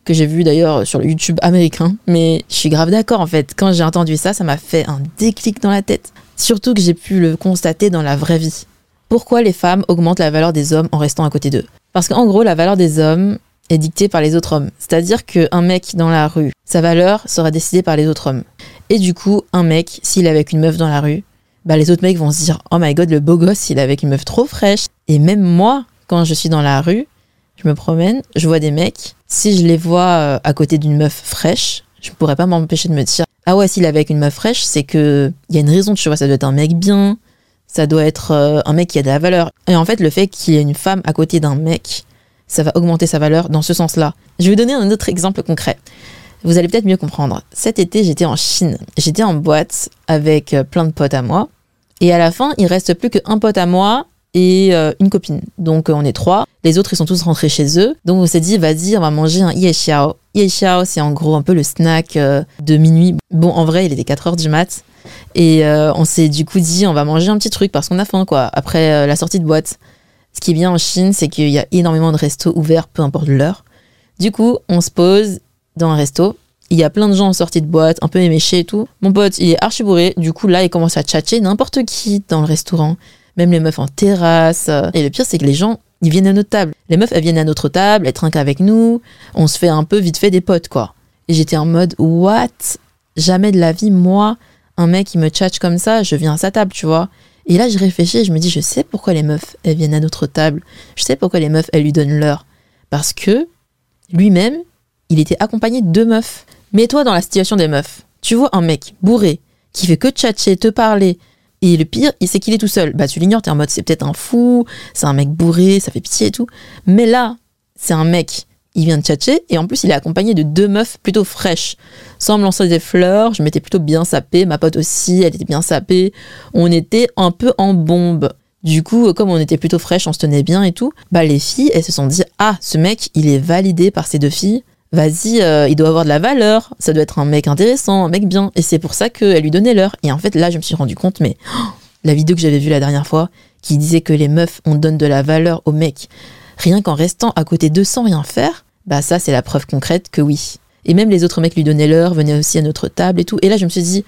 que j'ai vu d'ailleurs sur le YouTube américain, mais je suis grave d'accord en fait. Quand j'ai entendu ça, ça m'a fait un déclic dans la tête. Surtout que j'ai pu le constater dans la vraie vie. Pourquoi les femmes augmentent la valeur des hommes en restant à côté d'eux? Parce qu'en gros, la valeur des hommes est dictée par les autres hommes. C'est-à-dire qu'un mec dans la rue, sa valeur sera décidée par les autres hommes. Et du coup, un mec, s'il est avec une meuf dans la rue, bah les autres mecs vont se dire Oh my god, le beau gosse, il est avec une meuf trop fraîche. Et même moi, quand je suis dans la rue, je me promène, je vois des mecs. Si je les vois euh, à côté d'une meuf fraîche, je pourrais pas m'empêcher de me dire Ah ouais, s'il est avec une meuf fraîche, c'est que il y a une raison, tu vois, ça doit être un mec bien, ça doit être euh, un mec qui a de la valeur. Et en fait, le fait qu'il y ait une femme à côté d'un mec, ça va augmenter sa valeur dans ce sens-là. Je vais vous donner un autre exemple concret. Vous allez peut-être mieux comprendre. Cet été, j'étais en Chine. J'étais en boîte avec euh, plein de potes à moi. Et à la fin, il reste plus qu'un pote à moi et euh, une copine. Donc on est trois. Les autres, ils sont tous rentrés chez eux. Donc on s'est dit, vas-y, on va manger un Ye Xiao. C'est en gros un peu le snack de minuit. Bon, en vrai, il était 4 heures du mat. Et on s'est du coup dit, on va manger un petit truc parce qu'on a faim, quoi, après la sortie de boîte. Ce qui est bien en Chine, c'est qu'il y a énormément de restos ouverts, peu importe l'heure. Du coup, on se pose dans un resto. Il y a plein de gens en sortie de boîte, un peu éméchés et tout. Mon pote, il est archi bourré. Du coup, là, il commence à tchatcher n'importe qui dans le restaurant. Même les meufs en terrasse. Et le pire, c'est que les gens, ils viennent à notre table. Les meufs, elles viennent à notre table, elles trinquent avec nous. On se fait un peu vite fait des potes, quoi. Et j'étais en mode, what? Jamais de la vie, moi, un mec, il me tchatche comme ça, je viens à sa table, tu vois. Et là, je réfléchis je me dis, je sais pourquoi les meufs, elles viennent à notre table. Je sais pourquoi les meufs, elles lui donnent l'heure. Parce que lui-même, il était accompagné de deux meufs. Mets-toi dans la situation des meufs. Tu vois un mec bourré qui fait que tchatcher, te parler. Et le pire, il sait qu'il est tout seul. Bah, tu l'ignores, t'es en mode, c'est peut-être un fou, c'est un mec bourré, ça fait pitié et tout. Mais là, c'est un mec il vient de tchatcher et en plus il est accompagné de deux meufs plutôt fraîches. Sans me lancer des fleurs, je m'étais plutôt bien sapée, ma pote aussi, elle était bien sapée. On était un peu en bombe. Du coup, comme on était plutôt fraîche, on se tenait bien et tout, bah les filles, elles se sont dit ah, ce mec, il est validé par ces deux filles. Vas-y, euh, il doit avoir de la valeur, ça doit être un mec intéressant, un mec bien. Et c'est pour ça qu'elle lui donnait l'heure. Et en fait, là, je me suis rendu compte, mais la vidéo que j'avais vue la dernière fois, qui disait que les meufs, on donne de la valeur aux mecs, rien qu'en restant à côté d'eux sans rien faire, bah ça c'est la preuve concrète que oui. Et même les autres mecs lui donnaient l'heure, venaient aussi à notre table et tout. Et là je me suis dit,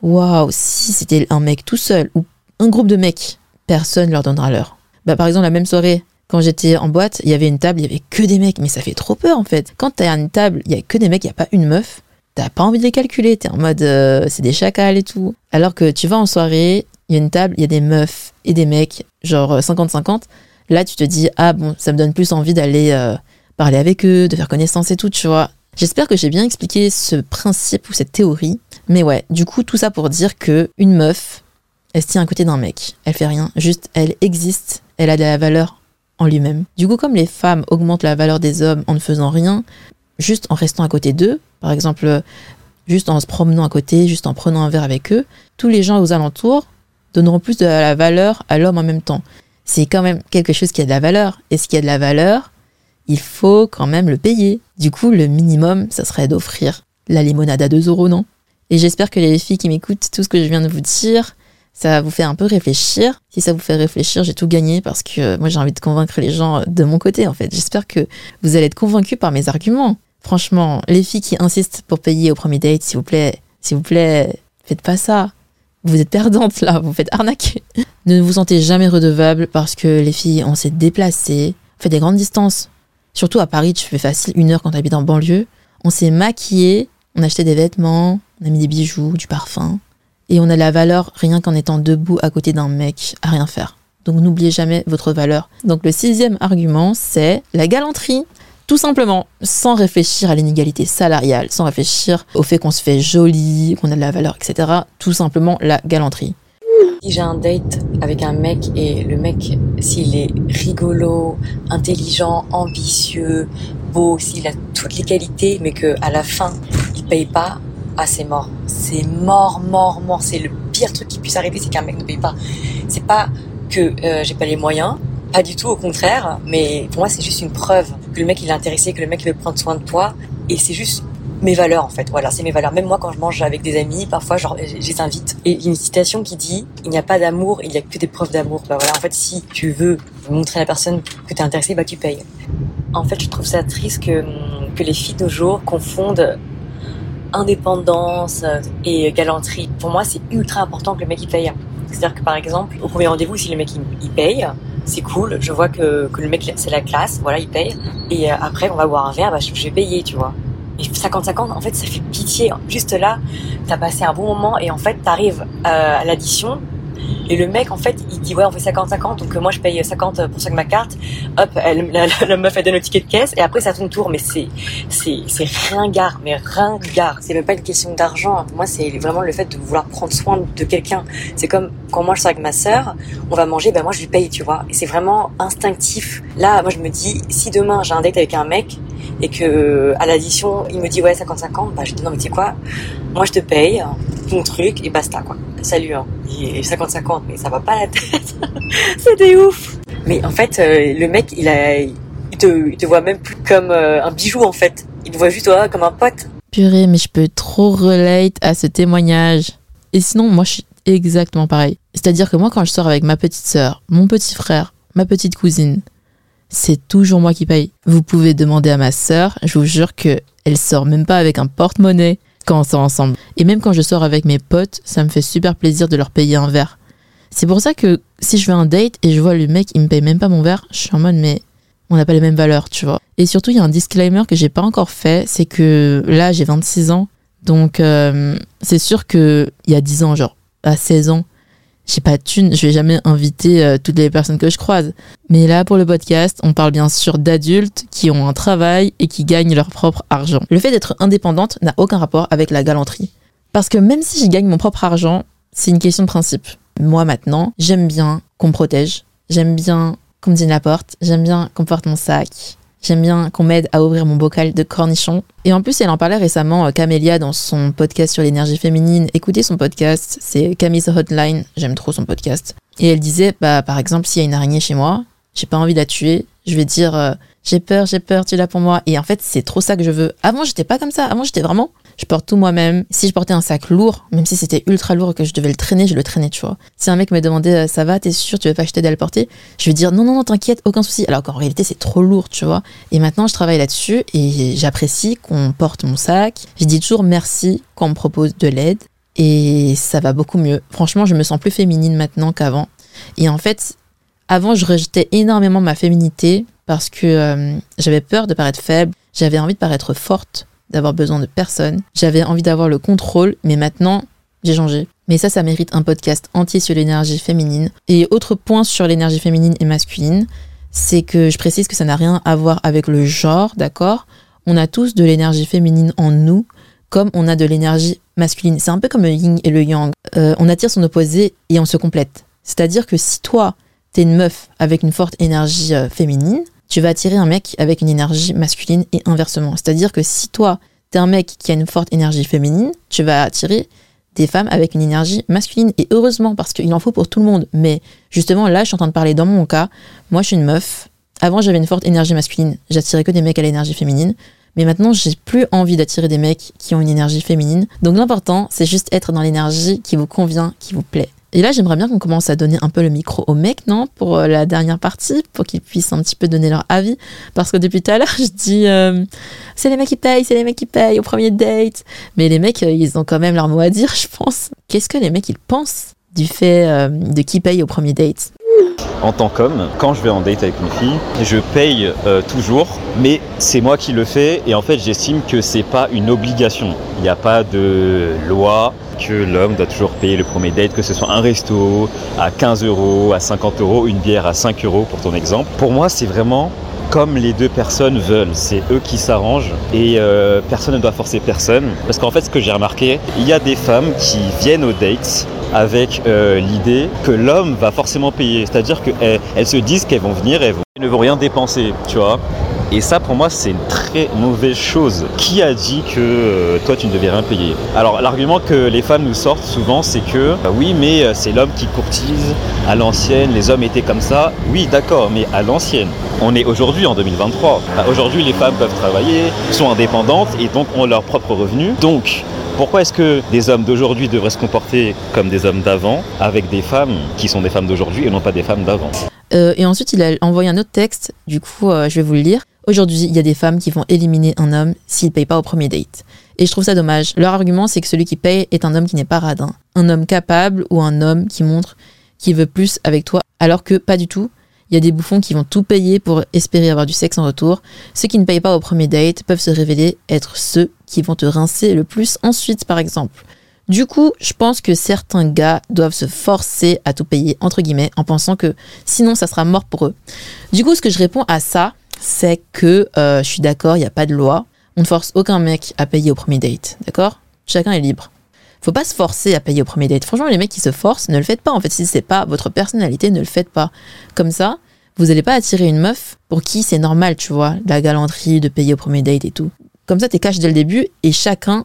waouh, si c'était un mec tout seul ou un groupe de mecs, personne leur donnera l'heure. Bah par exemple la même soirée, quand j'étais en boîte, il y avait une table, il y avait que des mecs, mais ça fait trop peur en fait. Quand t'as une table, il y a que des mecs, il y a pas une meuf, t'as pas envie de les calculer, t'es en mode euh, c'est des chacals et tout. Alors que tu vas en soirée, il y a une table, il y a des meufs et des mecs, genre 50-50. Euh, là tu te dis ah bon, ça me donne plus envie d'aller euh, parler avec eux, de faire connaissance et tout, tu vois. J'espère que j'ai bien expliqué ce principe ou cette théorie. Mais ouais, du coup, tout ça pour dire que une meuf, elle se tient à côté d'un mec. Elle fait rien, juste elle existe, elle a de la valeur lui-même. Du coup, comme les femmes augmentent la valeur des hommes en ne faisant rien, juste en restant à côté d'eux, par exemple, juste en se promenant à côté, juste en prenant un verre avec eux, tous les gens aux alentours donneront plus de la valeur à l'homme en même temps. C'est quand même quelque chose qui a de la valeur. Et ce qui a de la valeur, il faut quand même le payer. Du coup, le minimum, ça serait d'offrir la limonade à 2 euros, non? Et j'espère que les filles qui m'écoutent, tout ce que je viens de vous dire, ça vous faire un peu réfléchir. Si ça vous fait réfléchir, j'ai tout gagné parce que euh, moi j'ai envie de convaincre les gens euh, de mon côté en fait. J'espère que vous allez être convaincus par mes arguments. Franchement, les filles qui insistent pour payer au premier date, s'il vous plaît, s'il vous plaît, faites pas ça. Vous êtes perdantes là, vous faites arnaquer. ne vous sentez jamais redevable parce que les filles, on s'est déplacées, fait des grandes distances Surtout à Paris, tu fais facile une heure quand tu habites en banlieue. On s'est maquillé, on a acheté des vêtements, on a mis des bijoux, du parfum. Et on a la valeur rien qu'en étant debout à côté d'un mec à rien faire. Donc n'oubliez jamais votre valeur. Donc le sixième argument, c'est la galanterie. Tout simplement, sans réfléchir à l'inégalité salariale, sans réfléchir au fait qu'on se fait joli, qu'on a de la valeur, etc. Tout simplement la galanterie. Si j'ai un date avec un mec et le mec, s'il est rigolo, intelligent, ambitieux, beau, s'il a toutes les qualités, mais que à la fin il paye pas, ah c'est mort, c'est mort, mort, mort. C'est le pire truc qui puisse arriver, c'est qu'un mec ne paye pas. C'est pas que euh, j'ai pas les moyens, Pas du tout, au contraire. Mais pour moi, c'est juste une preuve que le mec il est intéressé, que le mec il veut prendre soin de toi. Et c'est juste mes valeurs en fait. Voilà, c'est mes valeurs. Même moi, quand je mange avec des amis, parfois, je les invite. Et il y a une citation qui dit il n'y a pas d'amour, il n'y a que des preuves d'amour. Bah voilà, en fait, si tu veux montrer à la personne que tu es intéressé, bah tu payes. En fait, je trouve ça triste que que les filles de jour confondent indépendance et galanterie. Pour moi, c'est ultra important que le mec il paye. C'est-à-dire que par exemple, au premier rendez-vous, si le mec il, paye, c'est cool. Je vois que, que le mec c'est la classe, voilà, il paye. Et euh, après, on va boire un verre, bah, je, je vais payer, tu vois. Et 50-50, en fait, ça fait pitié. Juste là, t'as passé un bon moment et en fait, t'arrives euh, à l'addition et le mec, en fait, il dit ouais, on fait 50-50, donc euh, moi je paye 50 pour ça ma carte. Hop, la, meuf elle donne le ticket de caisse et après ça ton tour. Mais c'est c'est c'est ringard, mais ringard. C'est même pas une question d'argent. Moi, c'est vraiment le fait de vouloir prendre soin de quelqu'un. C'est comme quand moi je sors avec ma sœur, on va manger, ben moi je lui paye, tu vois. Et c'est vraiment instinctif. Là, moi je me dis, si demain j'ai un date avec un mec et que à l'addition il me dit ouais 50-50, bah je dis non mais tu sais quoi, moi je te paye ton truc et basta quoi. Salut hein. Et 50-50, mais ça va pas la tête. C'était ouf. Mais en fait, euh, le mec, il a, il te, il te voit même plus comme euh, un bijou en fait. Il te voit juste toi comme un pote. Purée, mais je peux trop relate à ce témoignage. Et sinon, moi, je suis exactement pareil. C'est-à-dire que moi, quand je sors avec ma petite sœur, mon petit frère, ma petite cousine, c'est toujours moi qui paye. Vous pouvez demander à ma sœur, je vous jure que elle sort même pas avec un porte-monnaie quand ensemble. Et même quand je sors avec mes potes, ça me fait super plaisir de leur payer un verre. C'est pour ça que si je fais un date et je vois le mec, il me paye même pas mon verre, je suis en mode mais on n'a pas les mêmes valeurs, tu vois. Et surtout, il y a un disclaimer que j'ai pas encore fait, c'est que là, j'ai 26 ans. Donc, euh, c'est sûr que il y a 10 ans, genre, à 16 ans, j'ai pas de thune, je vais jamais inviter euh, toutes les personnes que je croise. Mais là, pour le podcast, on parle bien sûr d'adultes qui ont un travail et qui gagnent leur propre argent. Le fait d'être indépendante n'a aucun rapport avec la galanterie. Parce que même si je gagne mon propre argent, c'est une question de principe. Moi maintenant, j'aime bien qu'on me protège, j'aime bien qu'on me dîne la porte, j'aime bien qu'on porte mon sac, J'aime bien qu'on m'aide à ouvrir mon bocal de cornichons. Et en plus, elle en parlait récemment, euh, Camélia, dans son podcast sur l'énergie féminine. Écoutez son podcast, c'est Camille's Hotline. J'aime trop son podcast. Et elle disait, bah, par exemple, s'il y a une araignée chez moi, j'ai pas envie de la tuer. Je vais dire, euh, j'ai peur, j'ai peur, tu là pour moi. Et en fait, c'est trop ça que je veux. Avant, j'étais pas comme ça. Avant, j'étais vraiment, je porte tout moi-même. Si je portais un sac lourd, même si c'était ultra lourd que je devais le traîner, je le traînais, tu vois. Si un mec me demandait, euh, ça va, t'es sûr, tu veux pas à le porter Je vais dire, non, non, non, t'inquiète, aucun souci. Alors qu'en réalité, c'est trop lourd, tu vois. Et maintenant, je travaille là-dessus et j'apprécie qu'on porte mon sac. Je dis toujours merci quand on me propose de l'aide. Et ça va beaucoup mieux. Franchement, je me sens plus féminine maintenant qu'avant. Et en fait, avant, je rejetais énormément ma féminité parce que euh, j'avais peur de paraître faible, j'avais envie de paraître forte, d'avoir besoin de personne, j'avais envie d'avoir le contrôle, mais maintenant, j'ai changé. Mais ça, ça mérite un podcast entier sur l'énergie féminine. Et autre point sur l'énergie féminine et masculine, c'est que je précise que ça n'a rien à voir avec le genre, d'accord? On a tous de l'énergie féminine en nous, comme on a de l'énergie masculine. C'est un peu comme le yin et le yang. Euh, on attire son opposé et on se complète. C'est-à-dire que si toi, t'es une meuf avec une forte énergie euh, féminine, tu vas attirer un mec avec une énergie masculine et inversement. C'est-à-dire que si toi, t'es un mec qui a une forte énergie féminine, tu vas attirer des femmes avec une énergie masculine. Et heureusement, parce qu'il en faut pour tout le monde. Mais justement, là, je suis en train de parler dans mon cas. Moi, je suis une meuf. Avant, j'avais une forte énergie masculine. J'attirais que des mecs à l'énergie féminine. Mais maintenant, j'ai plus envie d'attirer des mecs qui ont une énergie féminine. Donc l'important, c'est juste être dans l'énergie qui vous convient, qui vous plaît. Et là, j'aimerais bien qu'on commence à donner un peu le micro aux mecs, non Pour euh, la dernière partie, pour qu'ils puissent un petit peu donner leur avis. Parce que depuis tout à l'heure, je dis euh, c'est les mecs qui payent, c'est les mecs qui payent au premier date. Mais les mecs, euh, ils ont quand même leur mot à dire, je pense. Qu'est-ce que les mecs, ils pensent du fait de qui paye au premier date? En tant qu'homme, quand je vais en date avec une fille, je paye euh, toujours, mais c'est moi qui le fais et en fait j'estime que c'est pas une obligation. Il n'y a pas de loi que l'homme doit toujours payer le premier date, que ce soit un resto à 15 euros, à 50 euros, une bière à 5 euros pour ton exemple. Pour moi, c'est vraiment comme les deux personnes veulent. C'est eux qui s'arrangent et euh, personne ne doit forcer personne. Parce qu'en fait, ce que j'ai remarqué, il y a des femmes qui viennent aux dates avec euh, l'idée que l'homme va forcément payer. C'est-à-dire qu'elles elles se disent qu'elles vont venir et elles ne vont rien dépenser, tu vois. Et ça, pour moi, c'est une très mauvaise chose. Qui a dit que euh, toi, tu ne devais rien payer Alors, l'argument que les femmes nous sortent souvent, c'est que bah oui, mais euh, c'est l'homme qui courtise à l'ancienne, les hommes étaient comme ça. Oui, d'accord, mais à l'ancienne. On est aujourd'hui en 2023. Bah, aujourd'hui, les femmes peuvent travailler, sont indépendantes et donc ont leur propre revenu. Donc, pourquoi est-ce que des hommes d'aujourd'hui devraient se comporter comme des hommes d'avant avec des femmes qui sont des femmes d'aujourd'hui et non pas des femmes d'avant? Et ensuite, il a envoyé un autre texte. Du coup, je vais vous le lire. Aujourd'hui, il y a des femmes qui vont éliminer un homme s'il paye pas au premier date. Et je trouve ça dommage. Leur argument, c'est que celui qui paye est un homme qui n'est pas radin. Un homme capable ou un homme qui montre qu'il veut plus avec toi, alors que pas du tout. Il y a des bouffons qui vont tout payer pour espérer avoir du sexe en retour. Ceux qui ne payent pas au premier date peuvent se révéler être ceux qui vont te rincer le plus ensuite, par exemple. Du coup, je pense que certains gars doivent se forcer à tout payer, entre guillemets, en pensant que sinon ça sera mort pour eux. Du coup, ce que je réponds à ça, c'est que euh, je suis d'accord, il n'y a pas de loi. On ne force aucun mec à payer au premier date, d'accord? Chacun est libre. Faut pas se forcer à payer au premier date. Franchement, les mecs qui se forcent, ne le faites pas. En fait, si c'est pas votre personnalité, ne le faites pas. Comme ça, vous n'allez pas attirer une meuf pour qui c'est normal, tu vois, la galanterie, de payer au premier date et tout. Comme ça, t'es cash dès le début et chacun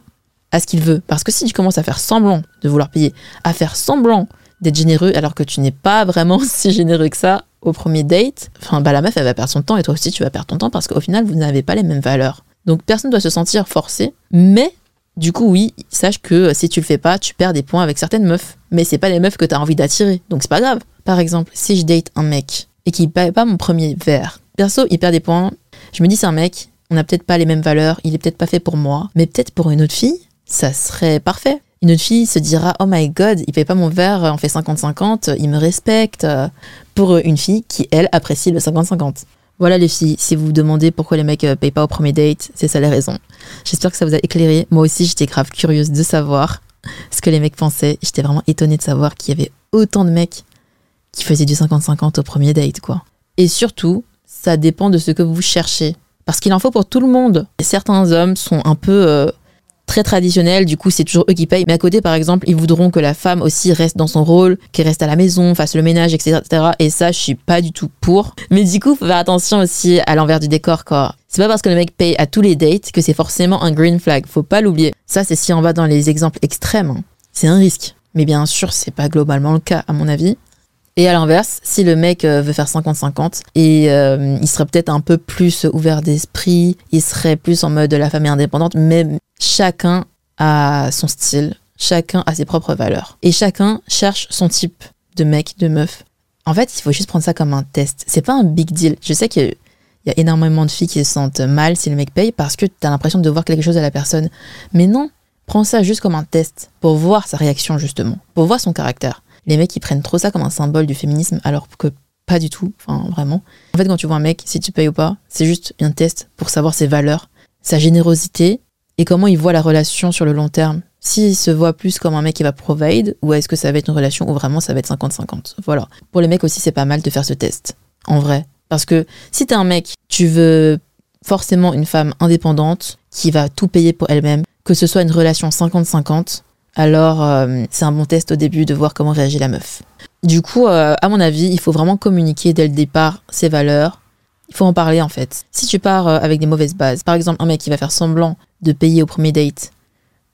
a ce qu'il veut. Parce que si tu commences à faire semblant de vouloir payer, à faire semblant d'être généreux alors que tu n'es pas vraiment si généreux que ça au premier date, enfin, bah, la meuf, elle va perdre son temps et toi aussi, tu vas perdre ton temps parce qu'au final, vous n'avez pas les mêmes valeurs. Donc, personne doit se sentir forcé, mais du coup, oui, sache que euh, si tu le fais pas, tu perds des points avec certaines meufs. Mais c'est pas les meufs que tu as envie d'attirer, donc c'est pas grave. Par exemple, si je date un mec et qu'il paye pas mon premier verre, perso, il perd des points. Je me dis, c'est un mec, on n'a peut-être pas les mêmes valeurs, il est peut-être pas fait pour moi, mais peut-être pour une autre fille, ça serait parfait. Une fille se dira Oh my god, il paye pas mon verre, on fait 50-50, il me respecte. Pour une fille qui, elle, apprécie le 50-50. Voilà les filles, si vous vous demandez pourquoi les mecs euh, payent pas au premier date, c'est ça les raisons. J'espère que ça vous a éclairé. Moi aussi, j'étais grave curieuse de savoir ce que les mecs pensaient. J'étais vraiment étonnée de savoir qu'il y avait autant de mecs qui faisaient du 50-50 au premier date, quoi. Et surtout, ça dépend de ce que vous cherchez. Parce qu'il en faut pour tout le monde. Et certains hommes sont un peu euh, très traditionnels, du coup c'est toujours eux qui payent. Mais à côté, par exemple, ils voudront que la femme aussi reste dans son rôle, qu'elle reste à la maison, fasse le ménage, etc., etc. Et ça, je suis pas du tout pour. Mais du coup, faut faire attention aussi à l'envers du décor, quoi. C'est pas parce que le mec paye à tous les dates que c'est forcément un green flag. Faut pas l'oublier. Ça, c'est si on va dans les exemples extrêmes. hein. C'est un risque. Mais bien sûr, c'est pas globalement le cas, à mon avis. Et à l'inverse, si le mec euh, veut faire 50-50 et euh, il serait peut-être un peu plus ouvert d'esprit, il serait plus en mode la femme est indépendante, mais chacun a son style, chacun a ses propres valeurs. Et chacun cherche son type de mec, de meuf. En fait, il faut juste prendre ça comme un test. C'est pas un big deal. Je sais qu'il y a énormément de filles qui se sentent mal si le mec paye parce que t'as l'impression de voir quelque chose à la personne. Mais non, prends ça juste comme un test pour voir sa réaction justement, pour voir son caractère les mecs ils prennent trop ça comme un symbole du féminisme alors que pas du tout, enfin vraiment. En fait quand tu vois un mec, si tu payes ou pas, c'est juste un test pour savoir ses valeurs, sa générosité et comment il voit la relation sur le long terme. S'il se voit plus comme un mec qui va provide ou est-ce que ça va être une relation où vraiment ça va être 50-50. Voilà. Pour les mecs aussi c'est pas mal de faire ce test, en vrai. Parce que si t'es un mec, tu veux forcément une femme indépendante qui va tout payer pour elle-même, que ce soit une relation 50-50, alors euh, c'est un bon test au début de voir comment réagit la meuf. Du coup, euh, à mon avis, il faut vraiment communiquer dès le départ ses valeurs. Il faut en parler en fait. Si tu pars euh, avec des mauvaises bases, par exemple un mec qui va faire semblant de payer au premier date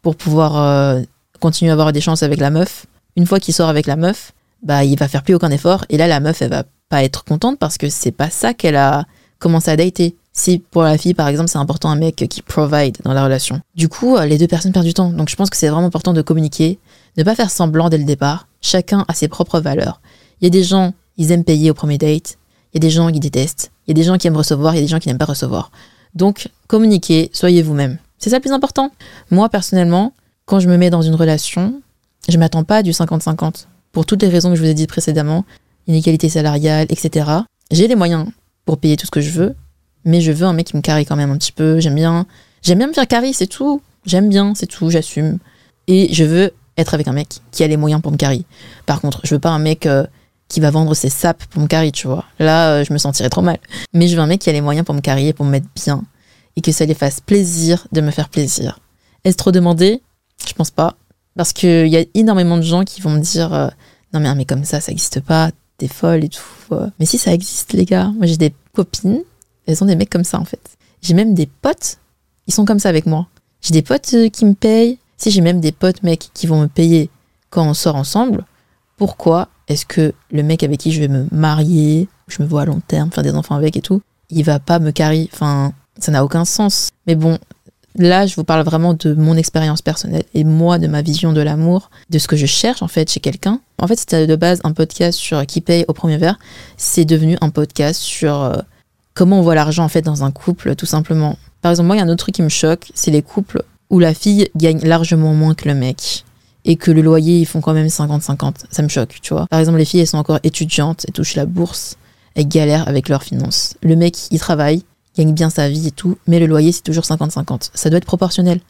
pour pouvoir continuer à avoir des chances avec la meuf, une fois qu'il sort avec la meuf, bah il va faire plus aucun effort et là la meuf elle va pas être contente parce que c'est pas ça qu'elle a commencé à dater. Si pour la fille, par exemple, c'est important un mec qui provide dans la relation. Du coup, euh, les deux personnes perdent du temps. Donc je pense que c'est vraiment important de communiquer, ne pas faire semblant dès le départ. Chacun a ses propres valeurs. Il y a des gens, ils aiment payer au premier date. Il y a des gens qui détestent. Il y a des gens qui aiment recevoir. Il y a des gens qui n'aiment pas recevoir. Donc, communiquez, soyez vous-même. C'est ça le plus important. Moi, personnellement, quand je me mets dans une relation, je m'attends pas du 50-50. Pour toutes les raisons que je vous ai dites précédemment, inégalité salariale, etc. J'ai les moyens pour payer tout ce que je veux, mais je veux un mec qui me carry quand même un petit peu. J'aime bien, j'aime bien me faire carry, c'est tout. J'aime bien, c'est tout, j'assume. Et je veux être avec un mec qui a les moyens pour me carry. Par contre, je veux pas un mec euh, qui va vendre ses sapes pour me carry, tu vois. Là, euh, je me sentirais trop mal. Mais je veux un mec qui a les moyens pour me carry, pour me mettre bien, et que ça les fasse plaisir de me faire plaisir. Est-ce trop demandé? Je pense pas. Parce qu'il y a énormément de gens qui vont me dire euh, Non, mais mec comme ça, ça existe pas, t'es folle et tout. Mais si, ça existe, les gars. Moi, j'ai des copines elles ont des mecs comme ça en fait. J'ai même des potes, ils sont comme ça avec moi. J'ai des potes euh, qui me payent. Si j'ai même des potes mecs qui vont me payer quand on sort ensemble, pourquoi est-ce que le mec avec qui je vais me marier, je me vois à long terme, faire des enfants avec et tout, il va pas me carrer Enfin, ça n'a aucun sens. Mais bon, là, je vous parle vraiment de mon expérience personnelle et moi, de ma vision de l'amour, de ce que je cherche en fait chez quelqu'un. En fait, c'était de base un podcast sur qui paye au premier verre. C'est devenu un podcast sur euh, comment on voit l'argent en fait dans un couple, tout simplement. Par exemple, moi, il y a un autre truc qui me choque, c'est les couples où la fille gagne largement moins que le mec et que le loyer, ils font quand même 50-50. Ça me choque, tu vois. Par exemple, les filles, elles sont encore étudiantes, elles touchent la bourse, elles galèrent avec leurs finances. Le mec, il travaille, gagne bien sa vie et tout, mais le loyer, c'est toujours 50-50. Ça doit être proportionnel.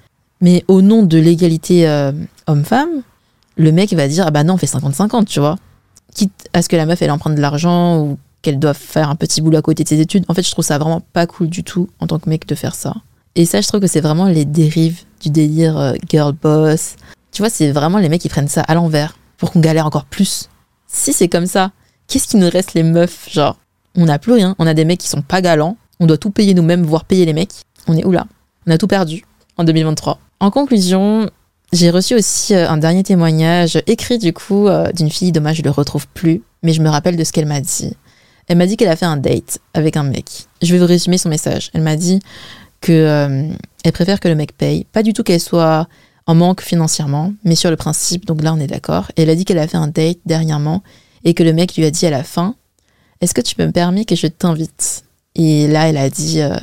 Mais au nom de l'égalité euh, homme-femme, le mec va dire, ah bah non, on fait 50-50, tu vois. Quitte à ce que la meuf, elle emprunte de l'argent ou qu'elle doit faire un petit boulot à côté de ses études. En fait, je trouve ça vraiment pas cool du tout en tant que mec de faire ça. Et ça, je trouve que c'est vraiment les dérives du délire euh, girl boss. Tu vois, c'est vraiment les mecs qui prennent ça à l'envers pour qu'on galère encore plus. Si c'est comme ça, qu'est-ce qui nous reste les meufs Genre, on n'a plus rien. On a des mecs qui sont pas galants. On doit tout payer nous-mêmes, voire payer les mecs. On est où là? On a tout perdu en 2023. En conclusion, j'ai reçu aussi euh, un dernier témoignage écrit du coup euh, d'une fille. Dommage, je le retrouve plus, mais je me rappelle de ce qu'elle m'a dit. Elle m'a dit qu'elle a fait un date avec un mec. Je vais vous résumer son message. Elle m'a dit que euh, elle préfère que le mec paye, pas du tout qu'elle soit en manque financièrement, mais sur le principe, donc là on est d'accord. Et elle a dit qu'elle a fait un date dernièrement et que le mec lui a dit à la fin Est-ce que tu peux me permettre que je t'invite? Et là elle a dit euh,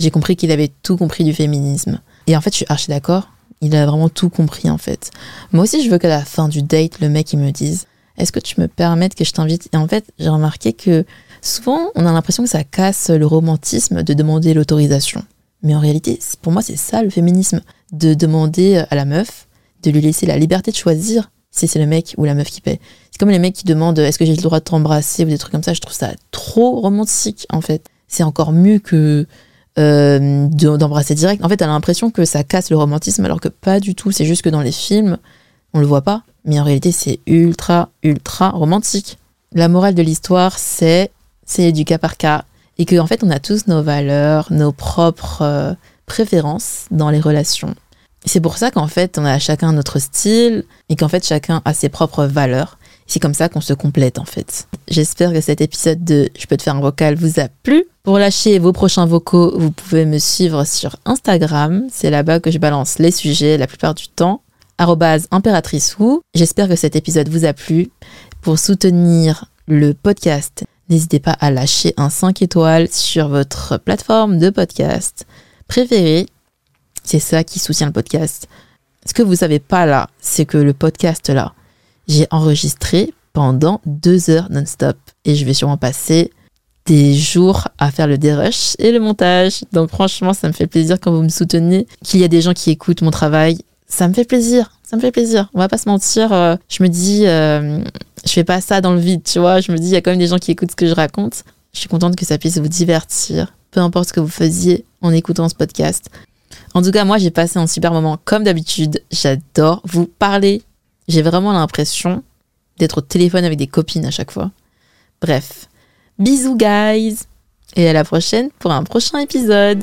J'ai compris qu'il avait tout compris du féminisme. Et en fait je suis archi d'accord, il a vraiment tout compris en fait. Moi aussi je veux qu'à la fin du date, le mec il me dise Est-ce que tu me permettes que je t'invite? Et en fait j'ai remarqué que souvent on a l'impression que ça casse le romantisme de demander l'autorisation. Mais en réalité, pour moi, c'est ça le féminisme, de demander à la meuf de lui laisser la liberté de choisir si c'est le mec ou la meuf qui paie. C'est comme les mecs qui demandent est-ce que j'ai le droit de t'embrasser ou des trucs comme ça. Je trouve ça trop romantique en fait. C'est encore mieux que euh, d'embrasser direct. En fait, a l'impression que ça casse le romantisme alors que pas du tout. C'est juste que dans les films, on le voit pas. Mais en réalité, c'est ultra, ultra romantique. La morale de l'histoire, c'est c'est du cas par cas et qu'en en fait on a tous nos valeurs, nos propres euh, préférences dans les relations. C'est pour ça qu'en fait on a chacun notre style et qu'en fait chacun a ses propres valeurs. C'est comme ça qu'on se complète en fait. J'espère que cet épisode de Je peux te faire un vocal vous a plu. Pour lâcher vos prochains vocaux, vous pouvez me suivre sur Instagram. C'est là-bas que je balance les sujets la plupart du temps. impératrice J'espère que cet épisode vous a plu. Pour soutenir le podcast, N'hésitez pas à lâcher un 5 étoiles sur votre plateforme de podcast préférée. C'est ça qui soutient le podcast. Ce que vous savez pas là, c'est que le podcast là, j'ai enregistré pendant deux heures non-stop et je vais sûrement passer des jours à faire le dérush et le montage. Donc franchement, ça me fait plaisir quand vous me soutenez, qu'il y a des gens qui écoutent mon travail. Ça me fait plaisir, ça me fait plaisir. On va pas se mentir. Euh, je me dis, euh, je fais pas ça dans le vide, tu vois. Je me dis, il y a quand même des gens qui écoutent ce que je raconte. Je suis contente que ça puisse vous divertir, peu importe ce que vous faisiez en écoutant ce podcast. En tout cas, moi, j'ai passé un super moment comme d'habitude. J'adore vous parler. J'ai vraiment l'impression d'être au téléphone avec des copines à chaque fois. Bref, bisous guys et à la prochaine pour un prochain épisode.